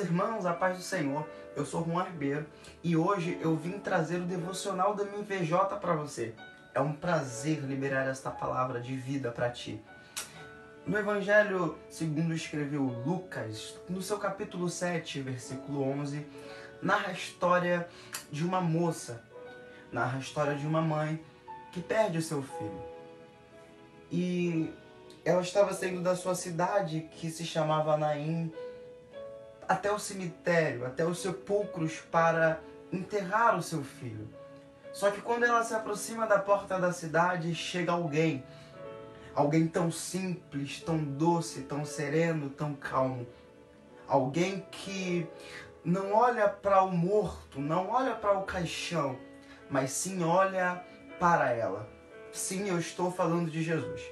Irmãos, a paz do Senhor, eu sou Juan Ribeiro e hoje eu vim trazer o devocional da MVJ para você. É um prazer liberar esta palavra de vida para ti. No Evangelho segundo escreveu Lucas, no seu capítulo 7, versículo 11, narra a história de uma moça, narra a história de uma mãe que perde o seu filho. E ela estava saindo da sua cidade, que se chamava Naim, até o cemitério, até os sepulcros para enterrar o seu filho. Só que quando ela se aproxima da porta da cidade, chega alguém. Alguém tão simples, tão doce, tão sereno, tão calmo. Alguém que não olha para o morto, não olha para o caixão, mas sim olha para ela. Sim, eu estou falando de Jesus.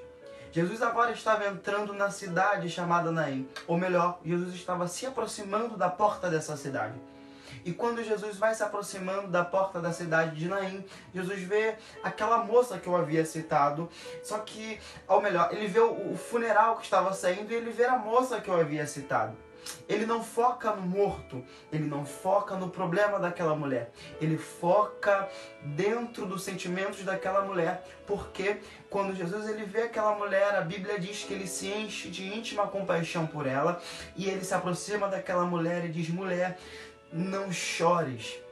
Jesus agora estava entrando na cidade chamada Naim. Ou melhor, Jesus estava se aproximando da porta dessa cidade. E quando Jesus vai se aproximando da porta da cidade de Naim, Jesus vê aquela moça que eu havia citado. Só que, ou melhor, ele vê o funeral que estava saindo e ele vê a moça que eu havia citado. Ele não foca no morto, ele não foca no problema daquela mulher, ele foca dentro dos sentimentos daquela mulher, porque quando Jesus ele vê aquela mulher, a Bíblia diz que ele se enche de íntima compaixão por ela e ele se aproxima daquela mulher e diz: mulher, não chores.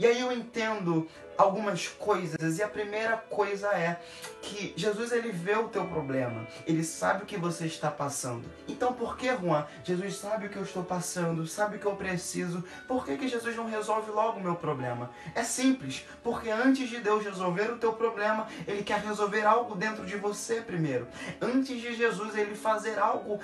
E aí eu entendo algumas coisas e a primeira coisa é que Jesus ele vê o teu problema, ele sabe o que você está passando. Então por que, Juan? Jesus sabe o que eu estou passando, sabe o que eu preciso. Por que, que Jesus não resolve logo o meu problema? É simples, porque antes de Deus resolver o teu problema, ele quer resolver algo dentro de você primeiro. Antes de Jesus ele fazer algo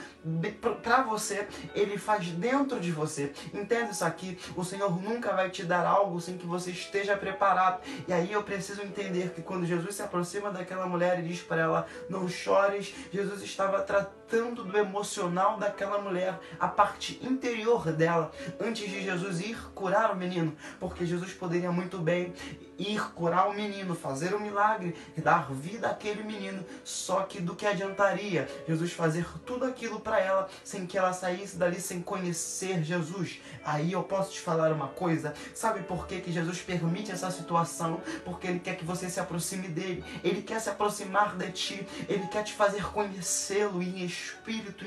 para você, ele faz dentro de você. Entende isso aqui? O Senhor nunca vai te dar algo sem que você esteja preparado. E aí eu preciso entender que quando Jesus se aproxima daquela mulher e diz para ela: Não chores, Jesus estava tratando do emocional daquela mulher, a parte interior dela, antes de Jesus ir curar o menino. Porque Jesus poderia muito bem ir curar o menino, fazer um milagre, dar vida àquele menino. Só que do que adiantaria Jesus fazer tudo aquilo para ela sem que ela saísse dali sem conhecer Jesus? Aí eu posso te falar uma coisa: sabe por que, que Jesus permite essa situação? Porque Ele quer que você se aproxime dele, Ele quer se aproximar de ti, Ele quer te fazer conhecê-lo em espírito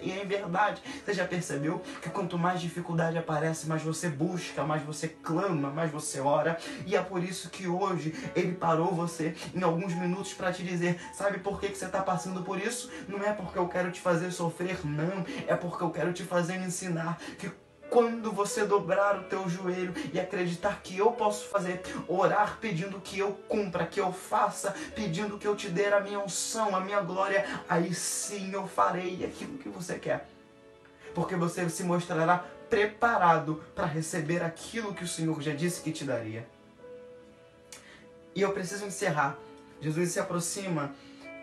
e em verdade. Você já percebeu que quanto mais dificuldade aparece, mais você busca, mais você clama, mais você ora, e é por isso que hoje ele parou você em alguns minutos para te dizer: sabe por que, que você está passando por isso? Não é porque eu quero te fazer sofrer, não. É porque eu quero te fazer ensinar que quando você dobrar o teu joelho e acreditar que eu posso fazer, orar pedindo que eu cumpra, que eu faça, pedindo que eu te dê a minha unção, a minha glória, aí sim eu farei aquilo que você quer. Porque você se mostrará preparado para receber aquilo que o Senhor já disse que te daria. E eu preciso encerrar. Jesus se aproxima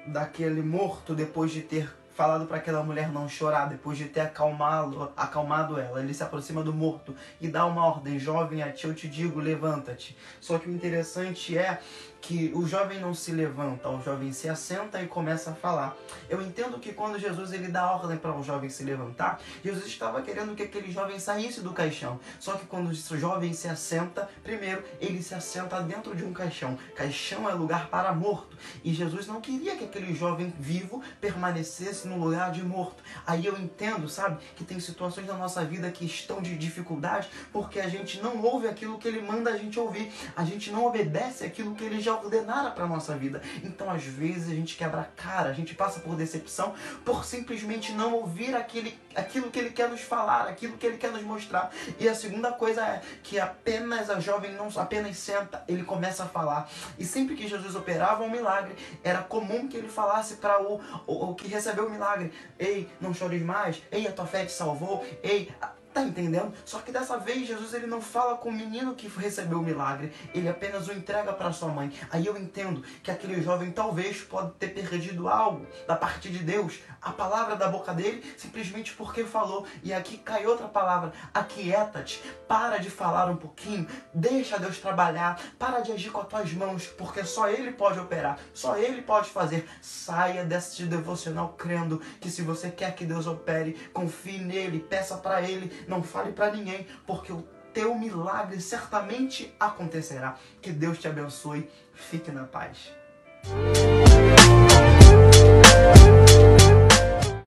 daquele morto depois de ter falado para aquela mulher não chorar, depois de ter acalmado, acalmado ela. Ele se aproxima do morto e dá uma ordem: Jovem, a ti eu te digo, levanta-te. Só que o interessante é que o jovem não se levanta, o jovem se assenta e começa a falar. Eu entendo que quando Jesus ele dá ordem para o jovem se levantar, Jesus estava querendo que aquele jovem saísse do caixão. Só que quando o jovem se assenta, primeiro ele se assenta dentro de um caixão. Caixão é lugar para morto. E Jesus não queria que aquele jovem vivo permanecesse no lugar de morto. Aí eu entendo, sabe, que tem situações na nossa vida que estão de dificuldade porque a gente não ouve aquilo que ele manda a gente ouvir. A gente não obedece aquilo que ele já ordenara para nossa vida. Então, às vezes, a gente quebra a cara, a gente passa por decepção por simplesmente não ouvir aquele, aquilo que ele quer nos falar, aquilo que ele quer nos mostrar. E a segunda coisa é que apenas a jovem não apenas senta, ele começa a falar. E sempre que Jesus operava um milagre, era comum que ele falasse para o, o, o que recebeu o milagre: Ei, não chores mais. Ei, a tua fé te salvou. Ei, Tá entendendo? Só que dessa vez Jesus ele não fala com o menino que recebeu o milagre, ele apenas o entrega para sua mãe. Aí eu entendo que aquele jovem talvez pode ter perdido algo da parte de Deus, a palavra da boca dele, simplesmente porque falou. E aqui cai outra palavra: aquieta-te, para de falar um pouquinho, deixa Deus trabalhar, para de agir com as tuas mãos, porque só Ele pode operar, só Ele pode fazer. Saia desse devocional crendo que se você quer que Deus opere, confie nele, peça para Ele não fale para ninguém, porque o teu milagre certamente acontecerá. Que Deus te abençoe. Fique na paz.